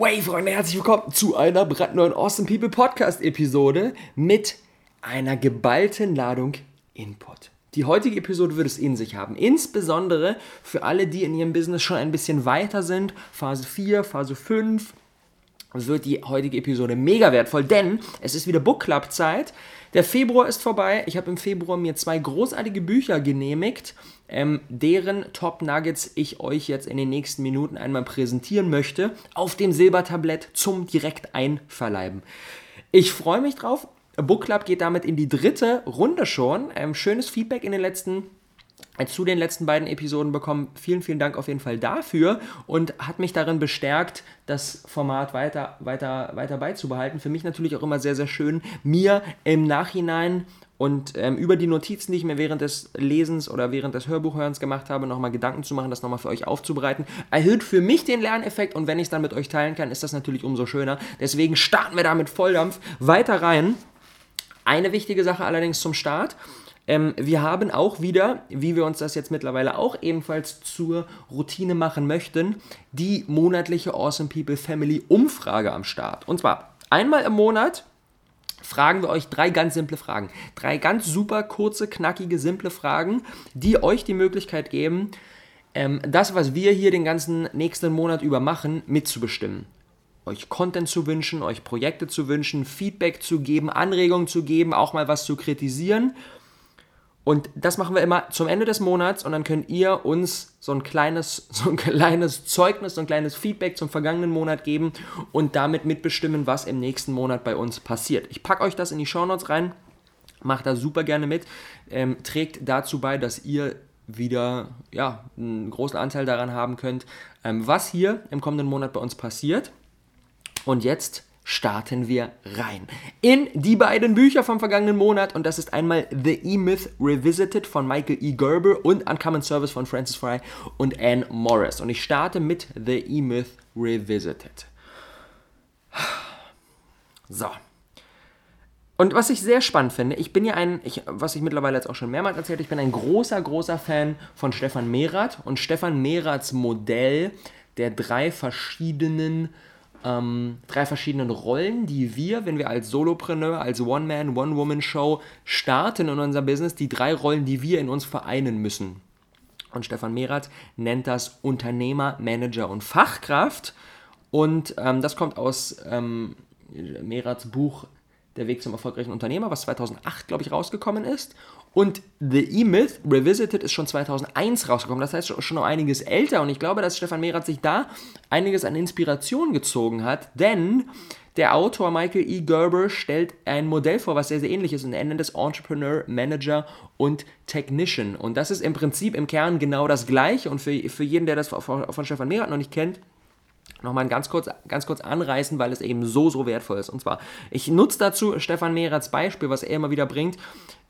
Hey Freunde, herzlich willkommen zu einer brandneuen Awesome People Podcast Episode mit einer geballten Ladung Input. Die heutige Episode wird es in sich haben, insbesondere für alle, die in ihrem Business schon ein bisschen weiter sind, Phase 4, Phase 5, wird die heutige Episode mega wertvoll, denn es ist wieder Book Club Zeit. Der Februar ist vorbei. Ich habe im Februar mir zwei großartige Bücher genehmigt, ähm, deren Top Nuggets ich euch jetzt in den nächsten Minuten einmal präsentieren möchte, auf dem Silbertablett zum direkt einverleiben. Ich freue mich drauf. Book Club geht damit in die dritte Runde schon. Ähm, schönes Feedback in den letzten zu den letzten beiden Episoden bekommen. Vielen, vielen Dank auf jeden Fall dafür und hat mich darin bestärkt, das Format weiter, weiter, weiter beizubehalten. Für mich natürlich auch immer sehr, sehr schön, mir im Nachhinein und ähm, über die Notizen, die ich mir während des Lesens oder während des Hörbuchhörens gemacht habe, nochmal Gedanken zu machen, das nochmal für euch aufzubereiten. Erhöht für mich den Lerneffekt und wenn ich es dann mit euch teilen kann, ist das natürlich umso schöner. Deswegen starten wir da mit Volldampf weiter rein. Eine wichtige Sache allerdings zum Start. Ähm, wir haben auch wieder, wie wir uns das jetzt mittlerweile auch ebenfalls zur Routine machen möchten, die monatliche Awesome People Family Umfrage am Start. Und zwar einmal im Monat fragen wir euch drei ganz simple Fragen. Drei ganz super kurze, knackige, simple Fragen, die euch die Möglichkeit geben, ähm, das, was wir hier den ganzen nächsten Monat über machen, mitzubestimmen euch Content zu wünschen, euch Projekte zu wünschen, Feedback zu geben, Anregungen zu geben, auch mal was zu kritisieren und das machen wir immer zum Ende des Monats und dann könnt ihr uns so ein kleines, so ein kleines Zeugnis, so ein kleines Feedback zum vergangenen Monat geben und damit mitbestimmen, was im nächsten Monat bei uns passiert. Ich packe euch das in die Shownotes rein, macht da super gerne mit, ähm, trägt dazu bei, dass ihr wieder ja, einen großen Anteil daran haben könnt, ähm, was hier im kommenden Monat bei uns passiert. Und jetzt starten wir rein in die beiden Bücher vom vergangenen Monat und das ist einmal The E-Myth Revisited von Michael E. Gerber und Uncommon Service von Francis Fry und Anne Morris und ich starte mit The E-Myth Revisited. So. Und was ich sehr spannend finde, ich bin ja ein, ich, was ich mittlerweile jetzt auch schon mehrmals erzählt, ich bin ein großer, großer Fan von Stefan Merath und Stefan Meraths Modell der drei verschiedenen ähm, drei verschiedenen Rollen, die wir, wenn wir als Solopreneur, als One-Man, One-Woman-Show starten in unser Business, die drei Rollen, die wir in uns vereinen müssen. Und Stefan Merath nennt das Unternehmer, Manager und Fachkraft. Und ähm, das kommt aus ähm, Meraths Buch Der Weg zum erfolgreichen Unternehmer, was 2008, glaube ich, rausgekommen ist. Und The E-Myth Revisited ist schon 2001 rausgekommen, das heißt schon noch einiges älter. Und ich glaube, dass Stefan Mehrath sich da einiges an Inspiration gezogen hat, denn der Autor Michael E. Gerber stellt ein Modell vor, was sehr, sehr ähnlich ist und er nennt es Entrepreneur, Manager und Technician. Und das ist im Prinzip im Kern genau das Gleiche. Und für, für jeden, der das von, Stefan Mehrath noch nicht kennt, nochmal ganz kurz, ganz kurz anreißen, weil es eben so, so wertvoll ist. Und zwar, ich nutze dazu Stefan Mehraths Beispiel, was er immer wieder bringt.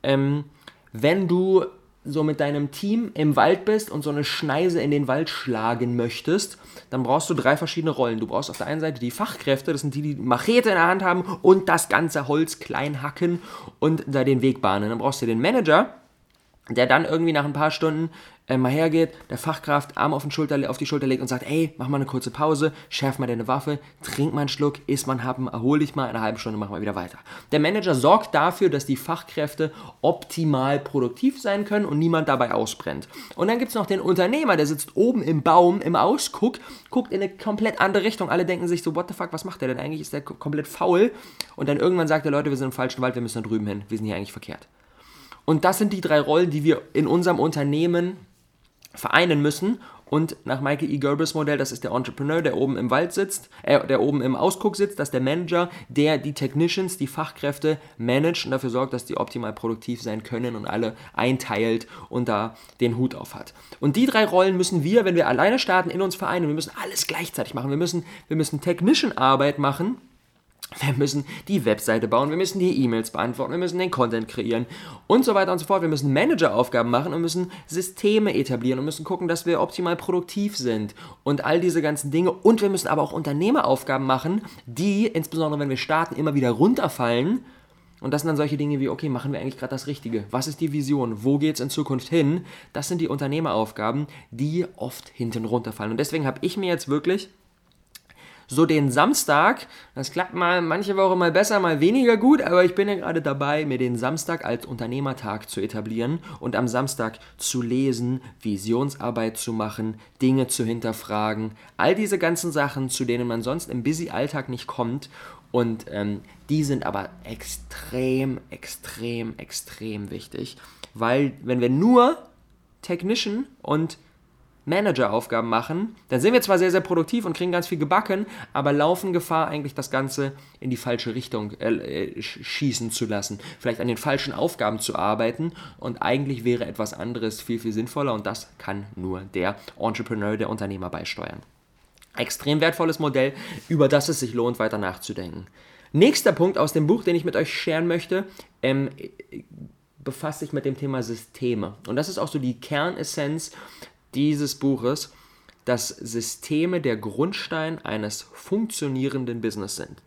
Ähm, wenn du so mit deinem Team im Wald bist und so eine Schneise in den Wald schlagen möchtest, dann brauchst du drei verschiedene Rollen. Du brauchst auf der einen Seite die Fachkräfte, das sind die, die Machete in der Hand haben und das ganze Holz klein hacken und da den Weg bahnen. Dann brauchst du den Manager, der dann irgendwie nach ein paar Stunden mal hergeht, der Fachkraft Arm auf, Schulter, auf die Schulter legt und sagt, ey, mach mal eine kurze Pause, schärf mal deine Waffe, trink mal einen Schluck, iss mal einen Happen, erhol dich mal, in einer halben Stunde machen wir wieder weiter. Der Manager sorgt dafür, dass die Fachkräfte optimal produktiv sein können und niemand dabei ausbrennt. Und dann gibt es noch den Unternehmer, der sitzt oben im Baum, im Ausguck, guckt in eine komplett andere Richtung. Alle denken sich so, what the fuck, was macht der denn eigentlich? Ist der komplett faul? Und dann irgendwann sagt der Leute, wir sind im falschen Wald, wir müssen da drüben hin, wir sind hier eigentlich verkehrt. Und das sind die drei Rollen, die wir in unserem Unternehmen vereinen müssen. Und nach Michael E. Gerbers Modell, das ist der Entrepreneur, der oben im Wald sitzt, äh, der oben im Ausguck sitzt, das ist der Manager, der die Technicians, die Fachkräfte managt und dafür sorgt, dass die optimal produktiv sein können und alle einteilt und da den Hut auf hat. Und die drei Rollen müssen wir, wenn wir alleine starten, in uns vereinen. Wir müssen alles gleichzeitig machen. Wir müssen, wir müssen Technician-Arbeit machen wir müssen die Webseite bauen, wir müssen die E-Mails beantworten, wir müssen den Content kreieren und so weiter und so fort. Wir müssen Manageraufgaben machen und müssen Systeme etablieren und müssen gucken, dass wir optimal produktiv sind und all diese ganzen Dinge. Und wir müssen aber auch Unternehmeraufgaben machen, die, insbesondere wenn wir starten, immer wieder runterfallen. Und das sind dann solche Dinge wie, okay, machen wir eigentlich gerade das Richtige? Was ist die Vision? Wo geht es in Zukunft hin? Das sind die Unternehmeraufgaben, die oft hinten runterfallen. Und deswegen habe ich mir jetzt wirklich so den Samstag, das klappt mal manche Woche mal besser, mal weniger gut, aber ich bin ja gerade dabei, mir den Samstag als Unternehmertag zu etablieren und am Samstag zu lesen, Visionsarbeit zu machen, Dinge zu hinterfragen, all diese ganzen Sachen, zu denen man sonst im busy Alltag nicht kommt. Und ähm, die sind aber extrem, extrem, extrem wichtig, weil wenn wir nur Technician und Manageraufgaben machen, dann sind wir zwar sehr, sehr produktiv und kriegen ganz viel gebacken, aber laufen Gefahr, eigentlich das Ganze in die falsche Richtung äh, äh schießen zu lassen. Vielleicht an den falschen Aufgaben zu arbeiten und eigentlich wäre etwas anderes viel, viel sinnvoller und das kann nur der Entrepreneur, der Unternehmer beisteuern. Extrem wertvolles Modell, über das es sich lohnt, weiter nachzudenken. Nächster Punkt aus dem Buch, den ich mit euch scheren möchte, ähm, befasst sich mit dem Thema Systeme. Und das ist auch so die Kernessenz dieses Buches, dass Systeme der Grundstein eines funktionierenden Business sind.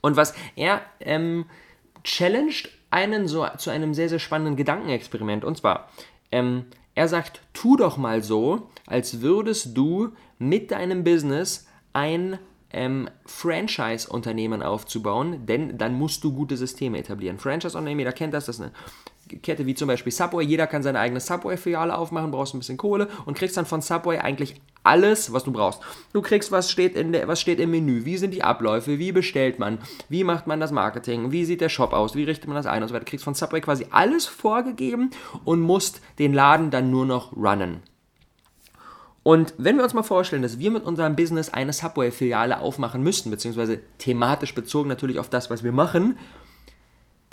Und was er ähm, challenged einen so zu einem sehr, sehr spannenden Gedankenexperiment. Und zwar, ähm, er sagt, tu doch mal so, als würdest du mit deinem Business ein ähm, Franchise-Unternehmen aufzubauen, denn dann musst du gute Systeme etablieren. Franchise-Unternehmen, jeder kennt das, das ist eine Kette wie zum Beispiel Subway. Jeder kann seine eigene Subway-Filiale aufmachen, brauchst ein bisschen Kohle und kriegst dann von Subway eigentlich alles, was du brauchst. Du kriegst, was steht, in der, was steht im Menü, wie sind die Abläufe, wie bestellt man, wie macht man das Marketing, wie sieht der Shop aus, wie richtet man das ein und so weiter. Du kriegst von Subway quasi alles vorgegeben und musst den Laden dann nur noch runnen. Und wenn wir uns mal vorstellen, dass wir mit unserem Business eine Subway-Filiale aufmachen müssten, beziehungsweise thematisch bezogen natürlich auf das, was wir machen,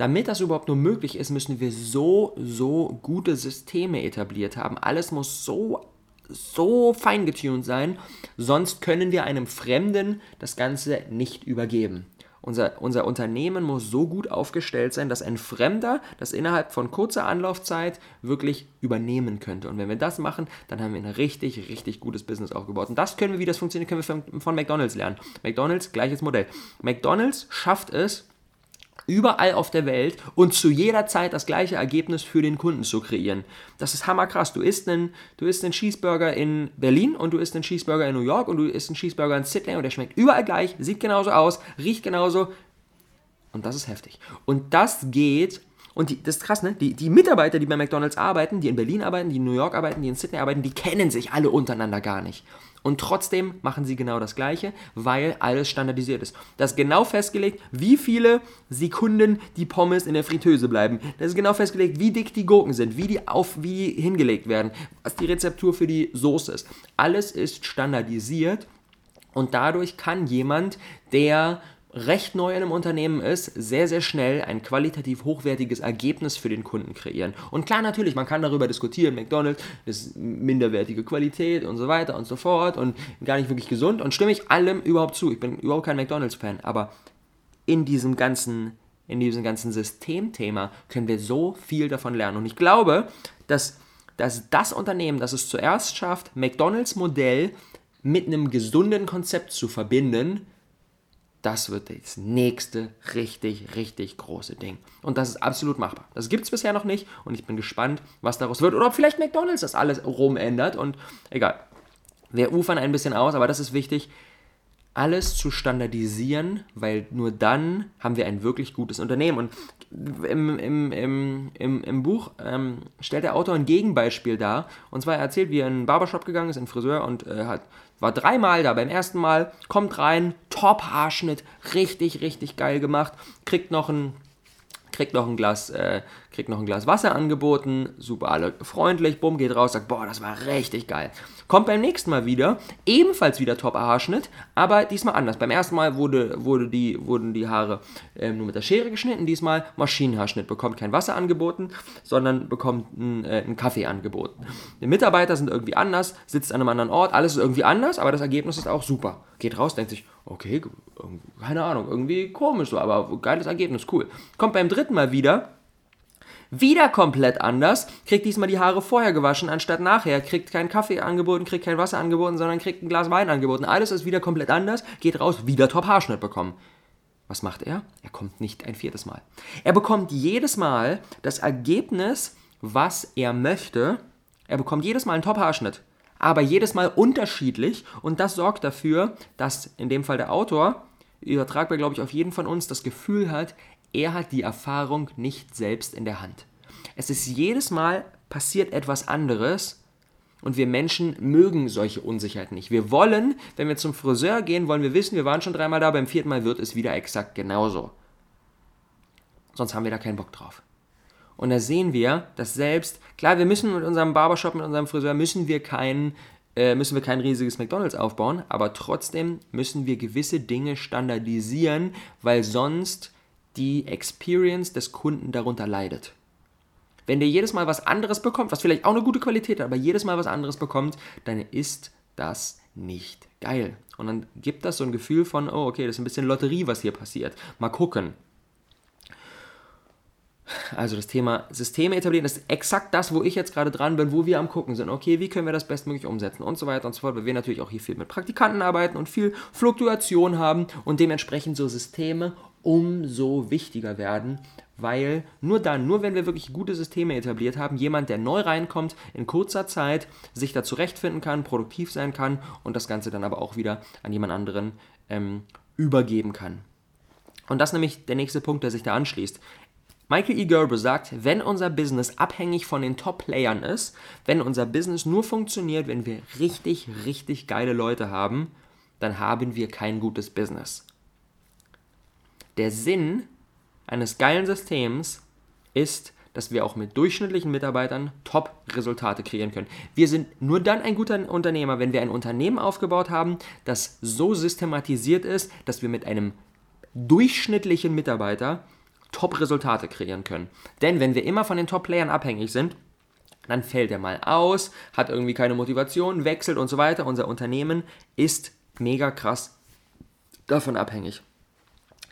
damit das überhaupt nur möglich ist, müssen wir so, so gute Systeme etabliert haben. Alles muss so, so fein getuned sein, sonst können wir einem Fremden das Ganze nicht übergeben. Unser, unser Unternehmen muss so gut aufgestellt sein, dass ein Fremder das innerhalb von kurzer Anlaufzeit wirklich übernehmen könnte. Und wenn wir das machen, dann haben wir ein richtig, richtig gutes Business aufgebaut. Und das können wir, wie das funktioniert, können wir von, von McDonalds lernen. McDonalds, gleiches Modell. McDonalds schafft es, überall auf der Welt und zu jeder Zeit das gleiche Ergebnis für den Kunden zu kreieren. Das ist hammerkrass. Du isst einen, du isst einen Cheeseburger in Berlin und du isst einen Cheeseburger in New York und du isst einen Cheeseburger in Sydney und der schmeckt überall gleich, sieht genauso aus, riecht genauso. Und das ist heftig. Und das geht und die, das ist krass, ne? Die, die, Mitarbeiter, die bei McDonalds arbeiten, die in Berlin arbeiten, die in New York arbeiten, die in Sydney arbeiten, die kennen sich alle untereinander gar nicht. Und trotzdem machen sie genau das Gleiche, weil alles standardisiert ist. Das ist genau festgelegt, wie viele Sekunden die Pommes in der Fritteuse bleiben. Das ist genau festgelegt, wie dick die Gurken sind, wie die, auf, wie die hingelegt werden, was die Rezeptur für die Soße ist. Alles ist standardisiert und dadurch kann jemand, der recht neu in einem Unternehmen ist, sehr, sehr schnell ein qualitativ hochwertiges Ergebnis für den Kunden kreieren. Und klar, natürlich, man kann darüber diskutieren, McDonald's ist minderwertige Qualität und so weiter und so fort und gar nicht wirklich gesund und stimme ich allem überhaupt zu. Ich bin überhaupt kein McDonald's-Fan, aber in diesem ganzen in diesem ganzen Systemthema können wir so viel davon lernen. Und ich glaube, dass, dass das Unternehmen, das es zuerst schafft, McDonalds Modell mit einem gesunden Konzept zu verbinden, das wird das nächste richtig, richtig große Ding. Und das ist absolut machbar. Das gibt es bisher noch nicht und ich bin gespannt, was daraus wird. Oder ob vielleicht McDonalds das alles rumändert und egal. Wir ufern ein bisschen aus, aber das ist wichtig, alles zu standardisieren, weil nur dann haben wir ein wirklich gutes Unternehmen. Und im, im, im, im, im Buch ähm, stellt der Autor ein Gegenbeispiel dar. Und zwar er erzählt, wie er in einen Barbershop gegangen ist, in einen Friseur und äh, hat war dreimal da. Beim ersten Mal kommt rein, Top-Haarschnitt, richtig, richtig geil gemacht. Kriegt noch ein, kriegt noch ein Glas, äh, kriegt noch ein Glas Wasser angeboten. Super, alle freundlich. Bumm, geht raus, sagt, boah, das war richtig geil. Kommt beim nächsten Mal wieder, ebenfalls wieder Top-Haarschnitt, aber diesmal anders. Beim ersten Mal wurde, wurde die, wurden die Haare äh, nur mit der Schere geschnitten, diesmal Maschinenhaarschnitt. Bekommt kein Wasser angeboten, sondern bekommt einen, äh, einen Kaffee angeboten. Die Mitarbeiter sind irgendwie anders, sitzt an einem anderen Ort, alles ist irgendwie anders, aber das Ergebnis ist auch super. Geht raus, denkt sich, okay, keine Ahnung, irgendwie komisch so, aber geiles Ergebnis, cool. Kommt beim dritten Mal wieder, wieder komplett anders, kriegt diesmal die Haare vorher gewaschen anstatt nachher, kriegt keinen Kaffee angeboten, kriegt kein Wasser angeboten, sondern kriegt ein Glas Wein angeboten. Alles ist wieder komplett anders, geht raus, wieder Top-Haarschnitt bekommen. Was macht er? Er kommt nicht ein viertes Mal. Er bekommt jedes Mal das Ergebnis, was er möchte. Er bekommt jedes Mal einen Top-Haarschnitt. Aber jedes Mal unterschiedlich und das sorgt dafür, dass in dem Fall der Autor, übertragbar glaube ich auf jeden von uns, das Gefühl hat, er hat die Erfahrung nicht selbst in der Hand. Es ist jedes Mal passiert etwas anderes und wir Menschen mögen solche Unsicherheiten nicht. Wir wollen, wenn wir zum Friseur gehen, wollen wir wissen, wir waren schon dreimal da, beim vierten Mal wird es wieder exakt genauso. Sonst haben wir da keinen Bock drauf. Und da sehen wir, dass selbst, klar, wir müssen mit unserem Barbershop, mit unserem Friseur, müssen wir kein, äh, müssen wir kein riesiges McDonalds aufbauen, aber trotzdem müssen wir gewisse Dinge standardisieren, weil sonst die Experience des Kunden darunter leidet. Wenn der jedes Mal was anderes bekommt, was vielleicht auch eine gute Qualität hat, aber jedes Mal was anderes bekommt, dann ist das nicht geil. Und dann gibt das so ein Gefühl von, oh, okay, das ist ein bisschen Lotterie, was hier passiert. Mal gucken. Also das Thema Systeme etablieren ist exakt das, wo ich jetzt gerade dran bin, wo wir am gucken sind. Okay, wie können wir das bestmöglich umsetzen und so weiter und so fort, weil wir natürlich auch hier viel mit Praktikanten arbeiten und viel Fluktuation haben und dementsprechend so Systeme umso wichtiger werden, weil nur dann, nur wenn wir wirklich gute Systeme etabliert haben, jemand, der neu reinkommt, in kurzer Zeit sich da zurechtfinden kann, produktiv sein kann und das Ganze dann aber auch wieder an jemand anderen ähm, übergeben kann. Und das ist nämlich der nächste Punkt, der sich da anschließt. Michael E. Gerber sagt, wenn unser Business abhängig von den Top-Playern ist, wenn unser Business nur funktioniert, wenn wir richtig, richtig geile Leute haben, dann haben wir kein gutes Business. Der Sinn eines geilen Systems ist, dass wir auch mit durchschnittlichen Mitarbeitern Top-Resultate kreieren können. Wir sind nur dann ein guter Unternehmer, wenn wir ein Unternehmen aufgebaut haben, das so systematisiert ist, dass wir mit einem durchschnittlichen Mitarbeiter Top-Resultate kreieren können. Denn wenn wir immer von den Top-Playern abhängig sind, dann fällt er mal aus, hat irgendwie keine Motivation, wechselt und so weiter. Unser Unternehmen ist mega krass davon abhängig.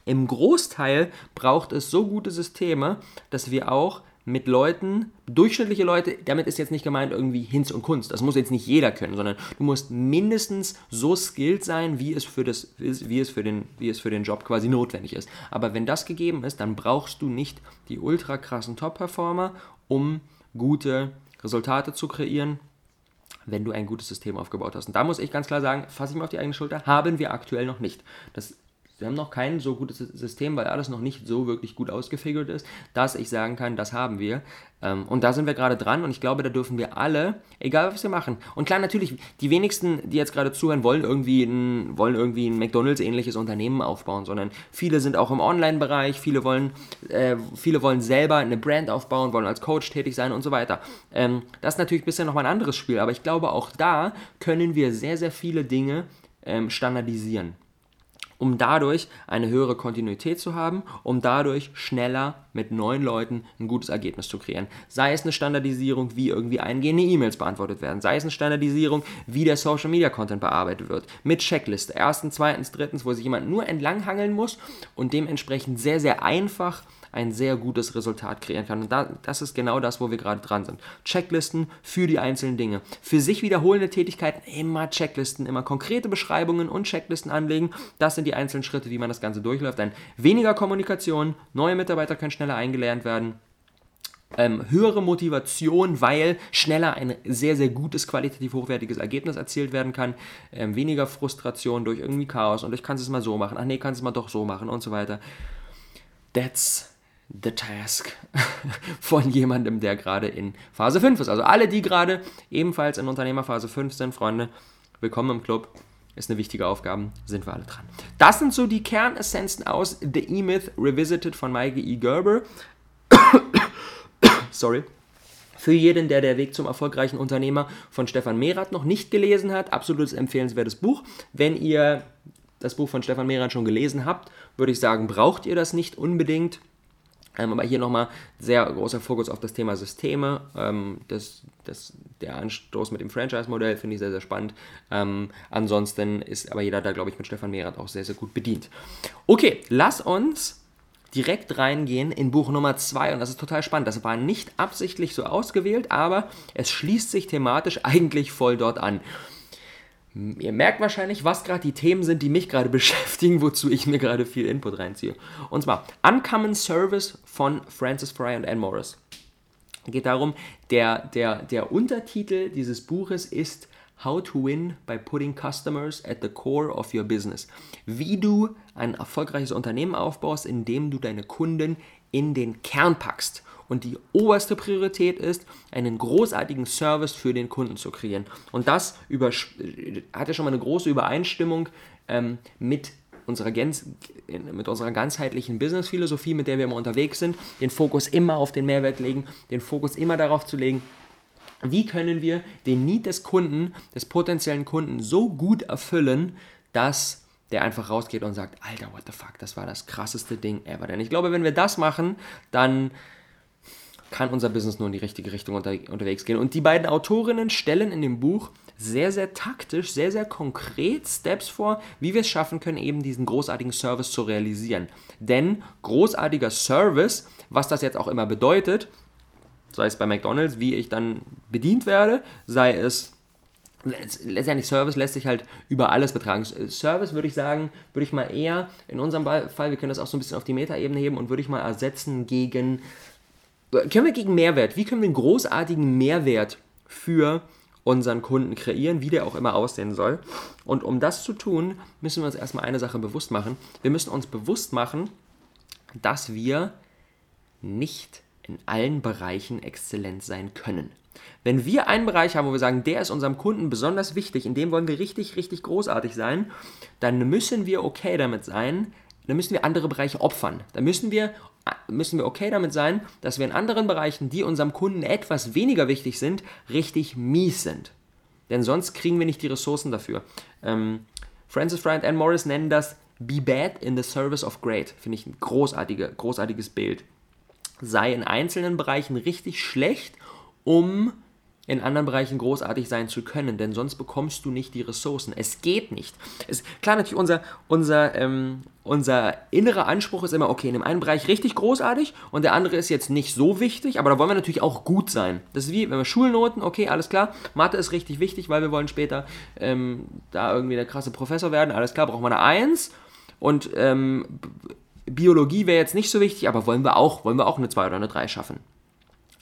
Im Großteil braucht es so gute Systeme, dass wir auch mit Leuten, durchschnittliche Leute, damit ist jetzt nicht gemeint irgendwie Hinz und Kunst. Das muss jetzt nicht jeder können, sondern du musst mindestens so skilled sein, wie es für, das, wie es für, den, wie es für den Job quasi notwendig ist. Aber wenn das gegeben ist, dann brauchst du nicht die ultra krassen Top-Performer, um gute Resultate zu kreieren, wenn du ein gutes System aufgebaut hast. Und da muss ich ganz klar sagen, fasse ich mir auf die eigene Schulter, haben wir aktuell noch nicht. Das wir haben noch kein so gutes System, weil alles noch nicht so wirklich gut ausgefigert ist, dass ich sagen kann, das haben wir. Ähm, und da sind wir gerade dran und ich glaube, da dürfen wir alle, egal was wir machen. Und klar, natürlich, die wenigsten, die jetzt gerade zuhören, wollen irgendwie ein, wollen irgendwie ein McDonalds-ähnliches Unternehmen aufbauen, sondern viele sind auch im Online-Bereich, viele wollen, äh, viele wollen selber eine Brand aufbauen, wollen als Coach tätig sein und so weiter. Ähm, das ist natürlich bisschen nochmal ein anderes Spiel, aber ich glaube, auch da können wir sehr, sehr viele Dinge ähm, standardisieren um dadurch eine höhere Kontinuität zu haben, um dadurch schneller mit neuen Leuten ein gutes Ergebnis zu kreieren. Sei es eine Standardisierung, wie irgendwie eingehende E-Mails beantwortet werden, sei es eine Standardisierung, wie der Social Media Content bearbeitet wird, mit Checkliste, erstens, zweitens, drittens, wo sich jemand nur entlanghangeln muss und dementsprechend sehr, sehr einfach ein sehr gutes Resultat kreieren kann. Und da, das ist genau das, wo wir gerade dran sind. Checklisten für die einzelnen Dinge. Für sich wiederholende Tätigkeiten immer Checklisten, immer konkrete Beschreibungen und Checklisten anlegen. Das sind die einzelnen Schritte, wie man das Ganze durchläuft. Dann weniger Kommunikation, neue Mitarbeiter können schneller eingelernt werden. Ähm, höhere Motivation, weil schneller ein sehr, sehr gutes, qualitativ hochwertiges Ergebnis erzielt werden kann. Ähm, weniger Frustration durch irgendwie Chaos und ich kann es mal so machen. Ach nee, kann es mal doch so machen und so weiter. That's the task von jemandem, der gerade in Phase 5 ist. Also alle, die gerade ebenfalls in Unternehmerphase 5 sind, Freunde, willkommen im Club. Ist eine wichtige Aufgabe, sind wir alle dran. Das sind so die Kernessenzen aus The E-Myth Revisited von Mikey E. Gerber. Sorry. Für jeden, der der Weg zum erfolgreichen Unternehmer von Stefan Merath noch nicht gelesen hat, absolutes empfehlenswertes Buch. Wenn ihr das Buch von Stefan Merath schon gelesen habt, würde ich sagen, braucht ihr das nicht unbedingt. Ähm, aber hier nochmal sehr großer Fokus auf das Thema Systeme. Ähm, das, das, der Anstoß mit dem Franchise-Modell finde ich sehr, sehr spannend. Ähm, ansonsten ist aber jeder da, glaube ich, mit Stefan Mehrath auch sehr, sehr gut bedient. Okay, lass uns direkt reingehen in Buch Nummer 2 und das ist total spannend. Das war nicht absichtlich so ausgewählt, aber es schließt sich thematisch eigentlich voll dort an. Ihr merkt wahrscheinlich, was gerade die Themen sind, die mich gerade beschäftigen, wozu ich mir gerade viel Input reinziehe. Und zwar Uncommon Service von Francis Fry und Anne Morris. Geht darum, der, der, der Untertitel dieses Buches ist How to Win by Putting Customers at the Core of Your Business. Wie du ein erfolgreiches Unternehmen aufbaust, indem du deine Kunden in den Kern packst. Und die oberste Priorität ist, einen großartigen Service für den Kunden zu kreieren. Und das über, hat ja schon mal eine große Übereinstimmung ähm, mit unserer, mit unserer ganzheitlichen Business-Philosophie, mit der wir immer unterwegs sind, den Fokus immer auf den Mehrwert legen, den Fokus immer darauf zu legen, wie können wir den Need des Kunden, des potenziellen Kunden so gut erfüllen, dass der einfach rausgeht und sagt, Alter, what the fuck, das war das krasseste Ding ever. Denn ich glaube, wenn wir das machen, dann kann unser Business nur in die richtige Richtung unter, unterwegs gehen. Und die beiden Autorinnen stellen in dem Buch sehr, sehr taktisch, sehr, sehr konkret Steps vor, wie wir es schaffen können, eben diesen großartigen Service zu realisieren. Denn großartiger Service, was das jetzt auch immer bedeutet, sei es bei McDonald's, wie ich dann bedient werde, sei es letztendlich Service lässt sich halt über alles betragen. Service würde ich sagen, würde ich mal eher in unserem Fall, wir können das auch so ein bisschen auf die Metaebene heben und würde ich mal ersetzen gegen, können wir gegen Mehrwert, wie können wir einen großartigen Mehrwert für unseren Kunden kreieren, wie der auch immer aussehen soll. Und um das zu tun, müssen wir uns erstmal eine Sache bewusst machen. Wir müssen uns bewusst machen, dass wir nicht in allen Bereichen exzellent sein können. Wenn wir einen Bereich haben, wo wir sagen, der ist unserem Kunden besonders wichtig, in dem wollen wir richtig, richtig großartig sein, dann müssen wir okay damit sein, dann müssen wir andere Bereiche opfern. Dann müssen wir, müssen wir okay damit sein, dass wir in anderen Bereichen, die unserem Kunden etwas weniger wichtig sind, richtig mies sind. Denn sonst kriegen wir nicht die Ressourcen dafür. Ähm, Francis Fry und Anne Morris nennen das Be Bad in the Service of Great. Finde ich ein großartige, großartiges Bild sei in einzelnen Bereichen richtig schlecht, um in anderen Bereichen großartig sein zu können, denn sonst bekommst du nicht die Ressourcen. Es geht nicht. Es, klar, natürlich, unser, unser, ähm, unser innerer Anspruch ist immer, okay, in dem einen Bereich richtig großartig und der andere ist jetzt nicht so wichtig, aber da wollen wir natürlich auch gut sein. Das ist wie, wenn wir Schulnoten, okay, alles klar, Mathe ist richtig wichtig, weil wir wollen später ähm, da irgendwie der krasse Professor werden, alles klar, brauchen wir eine 1 und ähm, Biologie wäre jetzt nicht so wichtig, aber wollen wir auch, wollen wir auch eine 2 oder eine 3 schaffen.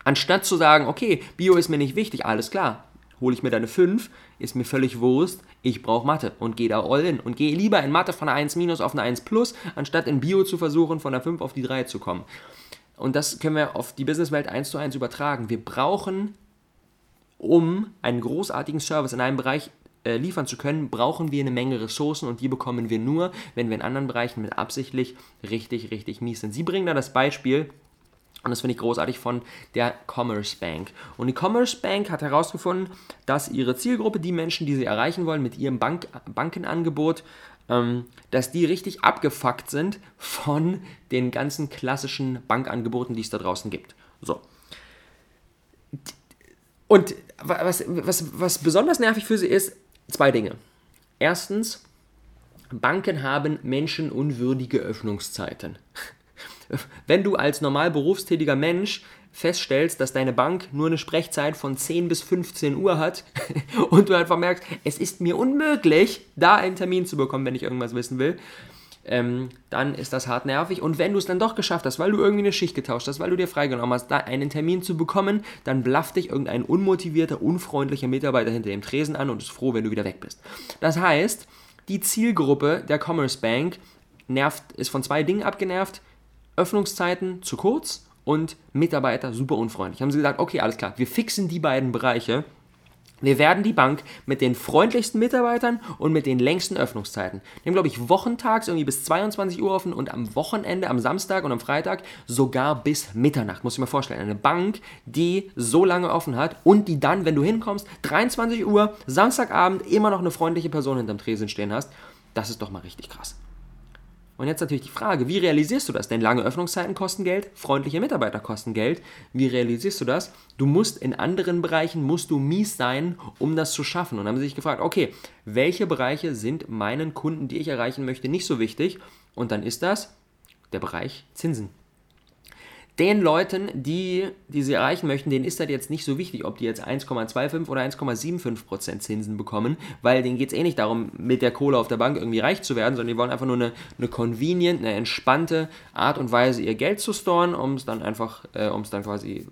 Anstatt zu sagen, okay, Bio ist mir nicht wichtig, alles klar, hole ich mir da eine 5, ist mir völlig Wurst, ich brauche Mathe und gehe da all in und gehe lieber in Mathe von einer 1 minus auf eine 1 plus, anstatt in Bio zu versuchen, von der 5 auf die 3 zu kommen. Und das können wir auf die Businesswelt 1 zu 1 übertragen. Wir brauchen, um einen großartigen Service in einem Bereich äh, liefern zu können, brauchen wir eine Menge Ressourcen und die bekommen wir nur, wenn wir in anderen Bereichen mit absichtlich richtig, richtig mies sind. Sie bringen da das Beispiel, und das finde ich großartig von der Commerce Bank. Und die Commerce Bank hat herausgefunden, dass ihre Zielgruppe, die Menschen, die sie erreichen wollen mit ihrem Bank Bankenangebot, ähm, dass die richtig abgefuckt sind von den ganzen klassischen Bankangeboten, die es da draußen gibt. So. Und was, was, was besonders nervig für sie ist, Zwei Dinge. Erstens, Banken haben menschenunwürdige Öffnungszeiten. Wenn du als normal berufstätiger Mensch feststellst, dass deine Bank nur eine Sprechzeit von 10 bis 15 Uhr hat und du einfach merkst, es ist mir unmöglich, da einen Termin zu bekommen, wenn ich irgendwas wissen will, ähm, dann ist das hart nervig. Und wenn du es dann doch geschafft hast, weil du irgendwie eine Schicht getauscht hast, weil du dir freigenommen hast, da einen Termin zu bekommen, dann blafft dich irgendein unmotivierter, unfreundlicher Mitarbeiter hinter dem Tresen an und ist froh, wenn du wieder weg bist. Das heißt, die Zielgruppe der Commerce Bank nervt, ist von zwei Dingen abgenervt. Öffnungszeiten zu kurz und Mitarbeiter super unfreundlich. Haben sie gesagt, okay, alles klar, wir fixen die beiden Bereiche wir werden die Bank mit den freundlichsten Mitarbeitern und mit den längsten Öffnungszeiten. Wir haben, glaube ich, wochentags irgendwie bis 22 Uhr offen und am Wochenende, am Samstag und am Freitag sogar bis Mitternacht. Muss ich mir vorstellen. Eine Bank, die so lange offen hat und die dann, wenn du hinkommst, 23 Uhr, Samstagabend immer noch eine freundliche Person hinterm Tresen stehen hast. Das ist doch mal richtig krass. Und jetzt natürlich die Frage, wie realisierst du das? Denn lange Öffnungszeiten kosten Geld, freundliche Mitarbeiter kosten Geld. Wie realisierst du das? Du musst in anderen Bereichen, musst du mies sein, um das zu schaffen. Und dann haben sie sich gefragt, okay, welche Bereiche sind meinen Kunden, die ich erreichen möchte, nicht so wichtig? Und dann ist das der Bereich Zinsen den Leuten, die, die sie erreichen möchten, denen ist das jetzt nicht so wichtig, ob die jetzt 1,25 oder 1,75% Zinsen bekommen, weil denen geht es eh nicht darum, mit der Kohle auf der Bank irgendwie reich zu werden, sondern die wollen einfach nur eine, eine convenient, eine entspannte Art und Weise, ihr Geld zu storen, um es dann einfach, äh, um es dann quasi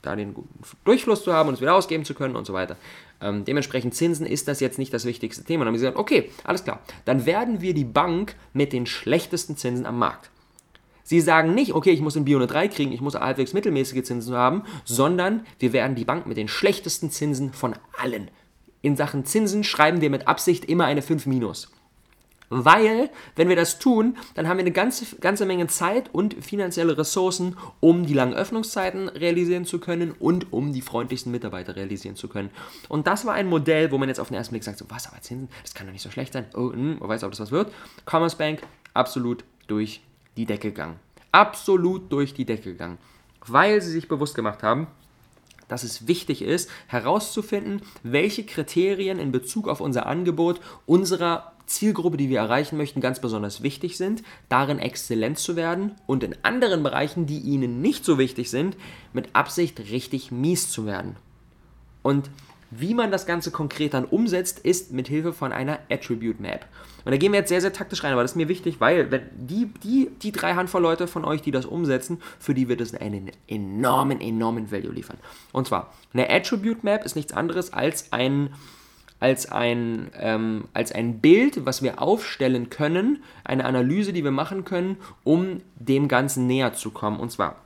da den guten Durchfluss zu haben und es wieder ausgeben zu können und so weiter. Ähm, dementsprechend Zinsen ist das jetzt nicht das wichtigste Thema. Und dann haben wir gesagt, okay, alles klar, dann werden wir die Bank mit den schlechtesten Zinsen am Markt. Sie sagen nicht, okay, ich muss in Bio eine 3 kriegen, ich muss halbwegs mittelmäßige Zinsen haben, sondern wir werden die Bank mit den schlechtesten Zinsen von allen. In Sachen Zinsen schreiben wir mit Absicht immer eine 5 minus. Weil, wenn wir das tun, dann haben wir eine ganze, ganze Menge Zeit und finanzielle Ressourcen, um die langen Öffnungszeiten realisieren zu können und um die freundlichsten Mitarbeiter realisieren zu können. Und das war ein Modell, wo man jetzt auf den ersten Blick sagt, so was, aber Zinsen, das kann doch nicht so schlecht sein. Oh, hm, weiß, ob das was wird. Commerce Bank, absolut durch die Decke gegangen. Absolut durch die Decke gegangen. Weil sie sich bewusst gemacht haben, dass es wichtig ist, herauszufinden, welche Kriterien in Bezug auf unser Angebot unserer Zielgruppe, die wir erreichen möchten, ganz besonders wichtig sind, darin exzellent zu werden und in anderen Bereichen, die ihnen nicht so wichtig sind, mit Absicht richtig mies zu werden. Und wie man das Ganze konkret dann umsetzt, ist mit Hilfe von einer Attribute Map. Und da gehen wir jetzt sehr, sehr taktisch rein, aber das ist mir wichtig, weil wenn die, die, die drei Handvoll Leute von euch, die das umsetzen, für die wird es einen enormen, enormen Value liefern. Und zwar, eine Attribute Map ist nichts anderes als ein, als ein, ähm, als ein Bild, was wir aufstellen können, eine Analyse, die wir machen können, um dem Ganzen näher zu kommen. Und zwar,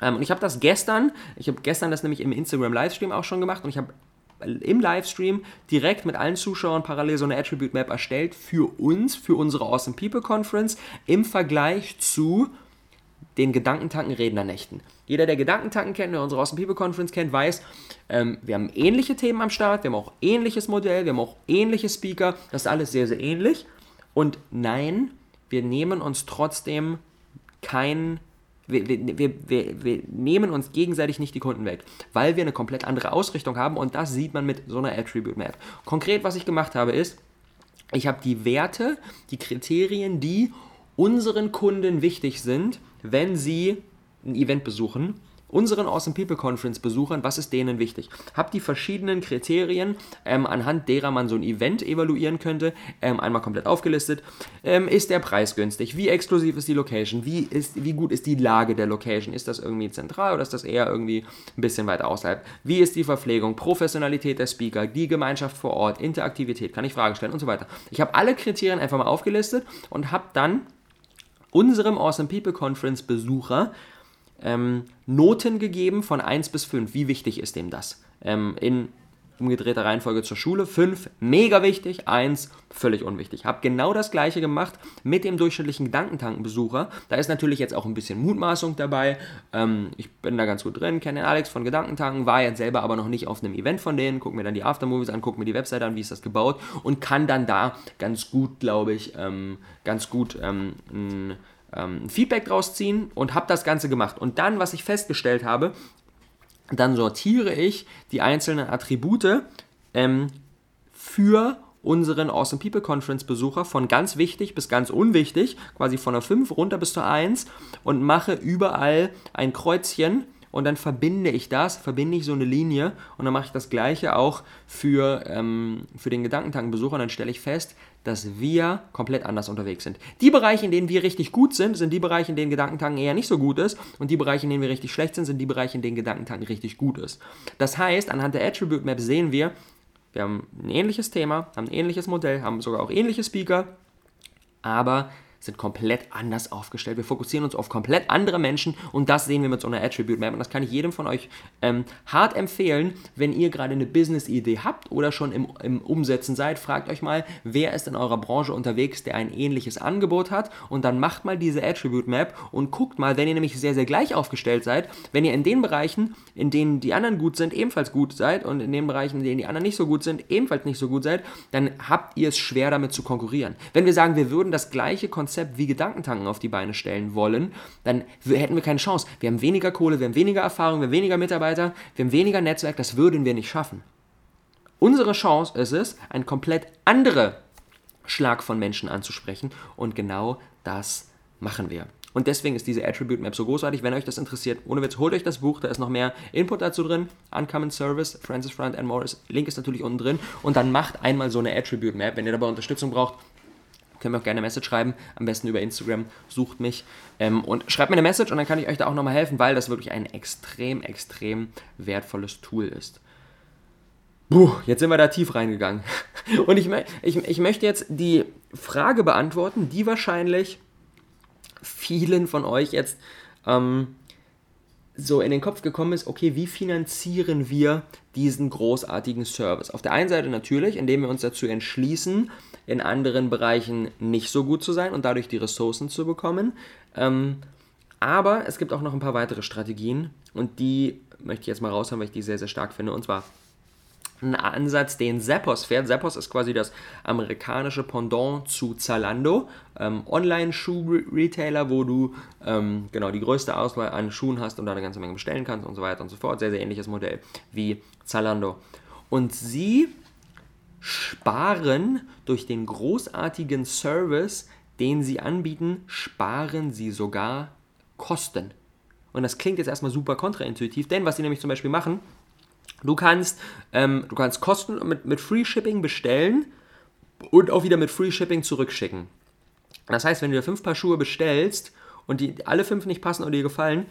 ähm, und ich habe das gestern, ich habe gestern das nämlich im Instagram Livestream auch schon gemacht und ich habe im Livestream direkt mit allen Zuschauern parallel so eine Attribute Map erstellt für uns, für unsere Awesome People Conference im Vergleich zu den Gedankentanken Rednernächten. Jeder, der Gedankentanken kennt, der unsere Awesome People Conference kennt, weiß, ähm, wir haben ähnliche Themen am Start, wir haben auch ähnliches Modell, wir haben auch ähnliche Speaker, das ist alles sehr, sehr ähnlich. Und nein, wir nehmen uns trotzdem kein wir, wir, wir, wir, nehmen uns gegenseitig nicht die Kunden weg, weil wir eine komplett andere Ausrichtung haben und das sieht man mit so einer Attribute Map. Konkret, was ich gemacht habe, ist, ich habe die Werte, die Kriterien, die unseren Kunden wichtig sind, wenn sie ein Event besuchen, unseren Awesome People Conference Besuchern, was ist denen wichtig? Habt die verschiedenen Kriterien, ähm, anhand derer man so ein Event evaluieren könnte, ähm, einmal komplett aufgelistet. Ähm, ist der Preis günstig? Wie exklusiv ist die Location? Wie, ist, wie gut ist die Lage der Location? Ist das irgendwie zentral oder ist das eher irgendwie ein bisschen weiter außerhalb? Wie ist die Verpflegung? Professionalität der Speaker? Die Gemeinschaft vor Ort? Interaktivität? Kann ich Fragen stellen und so weiter? Ich habe alle Kriterien einfach mal aufgelistet und habe dann unserem Awesome People Conference Besucher ähm, Noten gegeben von 1 bis 5. Wie wichtig ist dem das? Ähm, in umgedrehter Reihenfolge zur Schule. 5, mega wichtig. 1, völlig unwichtig. Habe genau das gleiche gemacht mit dem durchschnittlichen Gedankentankenbesucher. Da ist natürlich jetzt auch ein bisschen Mutmaßung dabei. Ähm, ich bin da ganz gut drin, kenne den Alex von Gedankentanken, war jetzt selber aber noch nicht auf einem Event von denen, gucke mir dann die Aftermovies an, gucke mir die Webseite an, wie ist das gebaut und kann dann da ganz gut, glaube ich, ähm, ganz gut ähm, ähm, Feedback draus ziehen und habe das Ganze gemacht. Und dann, was ich festgestellt habe, dann sortiere ich die einzelnen Attribute ähm, für unseren Awesome People Conference Besucher von ganz wichtig bis ganz unwichtig, quasi von der 5 runter bis zur 1 und mache überall ein Kreuzchen und dann verbinde ich das, verbinde ich so eine Linie und dann mache ich das gleiche auch für, ähm, für den Gedankentankenbesucher und dann stelle ich fest, dass wir komplett anders unterwegs sind. Die Bereiche, in denen wir richtig gut sind, sind die Bereiche, in denen Gedankentanken eher nicht so gut ist und die Bereiche, in denen wir richtig schlecht sind, sind die Bereiche, in denen Gedankentanken richtig gut ist. Das heißt, anhand der Attribute Map sehen wir, wir haben ein ähnliches Thema, haben ein ähnliches Modell, haben sogar auch ähnliche Speaker, aber sind komplett anders aufgestellt. Wir fokussieren uns auf komplett andere Menschen und das sehen wir mit so einer Attribute Map. Und das kann ich jedem von euch ähm, hart empfehlen, wenn ihr gerade eine Business-Idee habt oder schon im, im Umsetzen seid. Fragt euch mal, wer ist in eurer Branche unterwegs, der ein ähnliches Angebot hat und dann macht mal diese Attribute Map und guckt mal, wenn ihr nämlich sehr, sehr gleich aufgestellt seid, wenn ihr in den Bereichen, in denen die anderen gut sind, ebenfalls gut seid und in den Bereichen, in denen die anderen nicht so gut sind, ebenfalls nicht so gut seid, dann habt ihr es schwer damit zu konkurrieren. Wenn wir sagen, wir würden das gleiche Konzept Konzept wie Gedankentanken auf die Beine stellen wollen, dann hätten wir keine Chance. Wir haben weniger Kohle, wir haben weniger Erfahrung, wir haben weniger Mitarbeiter, wir haben weniger Netzwerk, das würden wir nicht schaffen. Unsere Chance ist es, ein komplett anderer Schlag von Menschen anzusprechen und genau das machen wir. Und deswegen ist diese Attribute Map so großartig. Wenn euch das interessiert, ohne Witz, holt euch das Buch, da ist noch mehr Input dazu drin. Uncommon Service, Francis Front and Morris. Link ist natürlich unten drin. Und dann macht einmal so eine Attribute Map. Wenn ihr dabei Unterstützung braucht, Könnt mir auch gerne eine Message schreiben, am besten über Instagram, sucht mich ähm, und schreibt mir eine Message und dann kann ich euch da auch nochmal helfen, weil das wirklich ein extrem, extrem wertvolles Tool ist. Puh, jetzt sind wir da tief reingegangen. Und ich, ich, ich möchte jetzt die Frage beantworten, die wahrscheinlich vielen von euch jetzt ähm, so in den Kopf gekommen ist, okay, wie finanzieren wir diesen großartigen Service? Auf der einen Seite natürlich, indem wir uns dazu entschließen, in anderen Bereichen nicht so gut zu sein und dadurch die Ressourcen zu bekommen. Ähm, aber es gibt auch noch ein paar weitere Strategien und die möchte ich jetzt mal raushauen, weil ich die sehr, sehr stark finde. Und zwar ein Ansatz, den Zappos fährt. Zappos ist quasi das amerikanische Pendant zu Zalando, ähm, Online-Schuh-Retailer, wo du ähm, genau die größte Auswahl an Schuhen hast und da eine ganze Menge bestellen kannst und so weiter und so fort. Sehr, sehr ähnliches Modell wie Zalando. Und sie sparen durch den großartigen Service, den sie anbieten, sparen sie sogar Kosten. Und das klingt jetzt erstmal super kontraintuitiv, denn was sie nämlich zum Beispiel machen, Du kannst, ähm, du kannst Kosten mit, mit Free Shipping bestellen und auch wieder mit Free Shipping zurückschicken. Das heißt, wenn du dir fünf Paar Schuhe bestellst und die alle fünf nicht passen oder dir gefallen,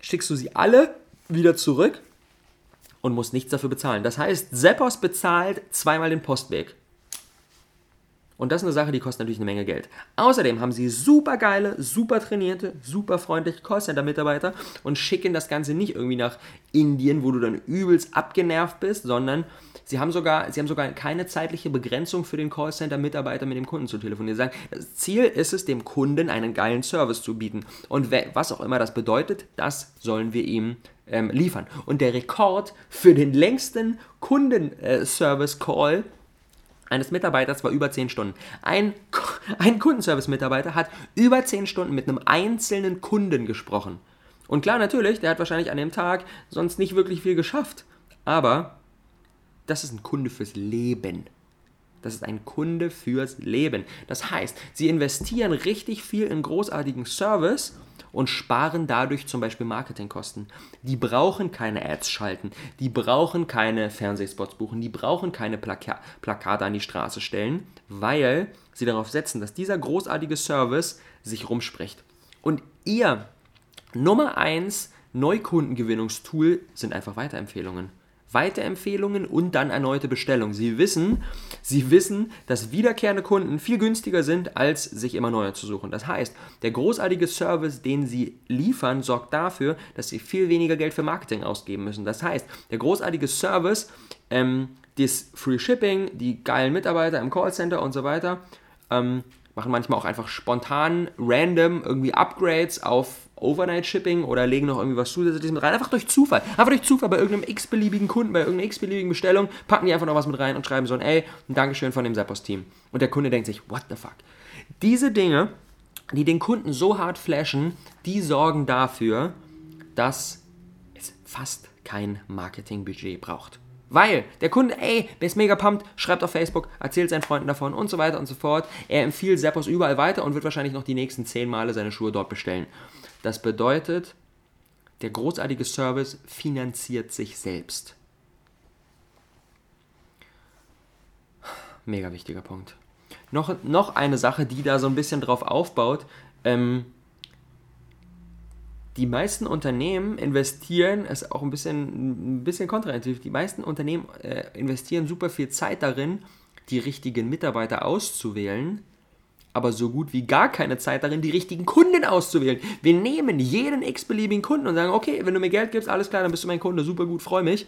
schickst du sie alle wieder zurück und musst nichts dafür bezahlen. Das heißt, Zappos bezahlt zweimal den Postweg. Und das ist eine Sache, die kostet natürlich eine Menge Geld. Außerdem haben sie super geile, super trainierte, super freundliche Callcenter-Mitarbeiter und schicken das Ganze nicht irgendwie nach Indien, wo du dann übelst abgenervt bist, sondern sie haben sogar, sie haben sogar keine zeitliche Begrenzung für den Callcenter-Mitarbeiter mit dem Kunden zu telefonieren. Sie sagen, das Ziel ist es, dem Kunden einen geilen Service zu bieten. Und was auch immer das bedeutet, das sollen wir ihm ähm, liefern. Und der Rekord für den längsten Kundenservice-Call eines Mitarbeiters war über 10 Stunden. Ein, ein Kundenservice-Mitarbeiter hat über 10 Stunden mit einem einzelnen Kunden gesprochen. Und klar, natürlich, der hat wahrscheinlich an dem Tag sonst nicht wirklich viel geschafft. Aber das ist ein Kunde fürs Leben. Das ist ein Kunde fürs Leben. Das heißt, sie investieren richtig viel in großartigen Service und sparen dadurch zum Beispiel Marketingkosten. Die brauchen keine Ads schalten, die brauchen keine Fernsehspots buchen, die brauchen keine Plaka Plakate an die Straße stellen, weil sie darauf setzen, dass dieser großartige Service sich rumspricht. Und ihr Nummer 1 Neukundengewinnungstool sind einfach Weiterempfehlungen. Weiterempfehlungen und dann erneute Bestellung. Sie wissen, sie wissen, dass wiederkehrende Kunden viel günstiger sind, als sich immer neue zu suchen. Das heißt, der großartige Service, den sie liefern, sorgt dafür, dass sie viel weniger Geld für Marketing ausgeben müssen. Das heißt, der großartige Service, ähm, das Free Shipping, die geilen Mitarbeiter im Callcenter und so weiter, ähm, machen manchmal auch einfach spontan, random irgendwie Upgrades auf Overnight Shipping oder legen noch irgendwie was zusätzliches mit rein. Einfach durch Zufall. Einfach durch Zufall bei irgendeinem x-beliebigen Kunden, bei irgendeiner x-beliebigen Bestellung, packen die einfach noch was mit rein und schreiben so ein, ey, ein Dankeschön von dem Zappos-Team. Und der Kunde denkt sich, what the fuck? Diese Dinge, die den Kunden so hart flashen, die sorgen dafür, dass es fast kein Marketingbudget braucht. Weil der Kunde, ey, der ist mega pumped, schreibt auf Facebook, erzählt seinen Freunden davon und so weiter und so fort. Er empfiehlt Zappos überall weiter und wird wahrscheinlich noch die nächsten zehn Male seine Schuhe dort bestellen. Das bedeutet, der großartige Service finanziert sich selbst. Mega wichtiger Punkt. Noch, noch eine Sache, die da so ein bisschen drauf aufbaut. Ähm, die meisten Unternehmen investieren, ist auch ein bisschen, ein bisschen kontraintuitiv, die meisten Unternehmen äh, investieren super viel Zeit darin, die richtigen Mitarbeiter auszuwählen, aber so gut wie gar keine Zeit darin, die richtigen Kunden auszuwählen. Wir nehmen jeden x-beliebigen Kunden und sagen, okay, wenn du mir Geld gibst, alles klar, dann bist du mein Kunde, super gut, freue mich.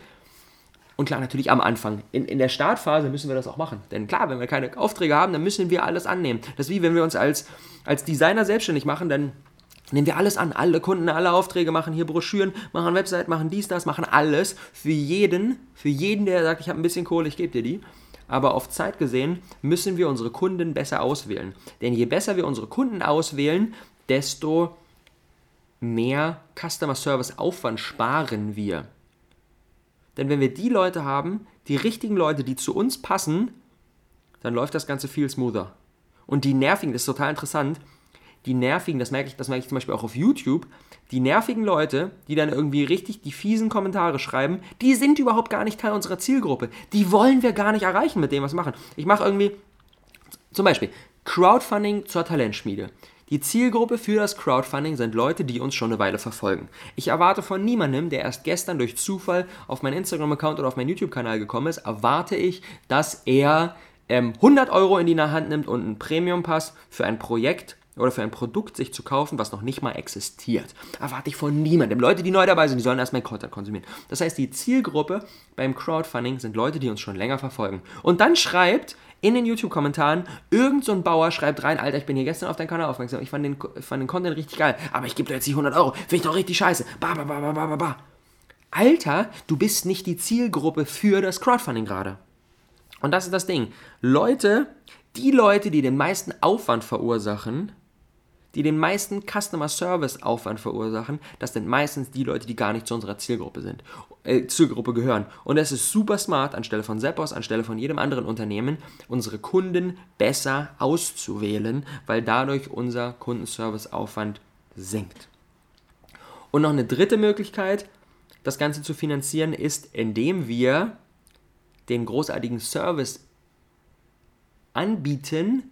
Und klar, natürlich am Anfang. In, in der Startphase müssen wir das auch machen. Denn klar, wenn wir keine Aufträge haben, dann müssen wir alles annehmen. Das ist wie wenn wir uns als, als Designer selbstständig machen, dann nehmen wir alles an. Alle Kunden, alle Aufträge machen hier Broschüren, machen Website, machen dies, das, machen alles. Für jeden, für jeden, der sagt, ich habe ein bisschen Kohle, ich gebe dir die aber auf Zeit gesehen müssen wir unsere Kunden besser auswählen. Denn je besser wir unsere Kunden auswählen, desto mehr Customer Service Aufwand sparen wir. Denn wenn wir die Leute haben, die richtigen Leute, die zu uns passen, dann läuft das Ganze viel smoother. Und die nervigen, das ist total interessant, die nervigen, das merke ich, das merke ich zum Beispiel auch auf YouTube, die nervigen Leute, die dann irgendwie richtig die fiesen Kommentare schreiben, die sind überhaupt gar nicht Teil unserer Zielgruppe. Die wollen wir gar nicht erreichen mit dem, was wir machen. Ich mache irgendwie, zum Beispiel, Crowdfunding zur Talentschmiede. Die Zielgruppe für das Crowdfunding sind Leute, die uns schon eine Weile verfolgen. Ich erwarte von niemandem, der erst gestern durch Zufall auf meinen Instagram-Account oder auf meinen YouTube-Kanal gekommen ist, erwarte ich, dass er ähm, 100 Euro in die Hand nimmt und einen Premium-Pass für ein Projekt oder für ein Produkt sich zu kaufen, was noch nicht mal existiert. Erwarte ich von niemandem. Leute, die neu dabei sind, die sollen erst mein Content konsumieren. Das heißt, die Zielgruppe beim Crowdfunding sind Leute, die uns schon länger verfolgen. Und dann schreibt in den YouTube-Kommentaren, irgend so ein Bauer schreibt rein, Alter, ich bin hier gestern auf deinen Kanal aufmerksam, ich fand den, fand den Content richtig geil, aber ich gebe dir jetzt die 100 Euro, finde ich doch richtig scheiße. Ba, ba, ba, ba, ba, ba. Alter, du bist nicht die Zielgruppe für das Crowdfunding gerade. Und das ist das Ding. Leute, die Leute, die den meisten Aufwand verursachen, die den meisten Customer Service Aufwand verursachen, das sind meistens die Leute, die gar nicht zu unserer Zielgruppe sind, äh, Zielgruppe gehören. Und es ist super smart, anstelle von Zappos, anstelle von jedem anderen Unternehmen, unsere Kunden besser auszuwählen, weil dadurch unser Kundenservice Aufwand sinkt. Und noch eine dritte Möglichkeit, das Ganze zu finanzieren, ist, indem wir den großartigen Service anbieten,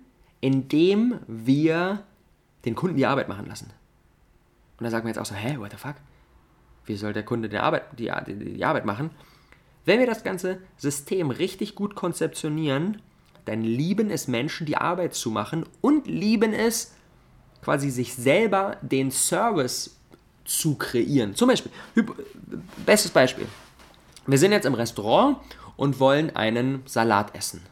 indem wir den Kunden die Arbeit machen lassen. Und da sagen wir jetzt auch so, hä, what the fuck? Wie soll der Kunde die Arbeit, die, die, die Arbeit machen? Wenn wir das ganze System richtig gut konzeptionieren, dann lieben es Menschen, die Arbeit zu machen und lieben es, quasi sich selber den Service zu kreieren. Zum Beispiel, bestes Beispiel. Wir sind jetzt im Restaurant und wollen einen Salat essen.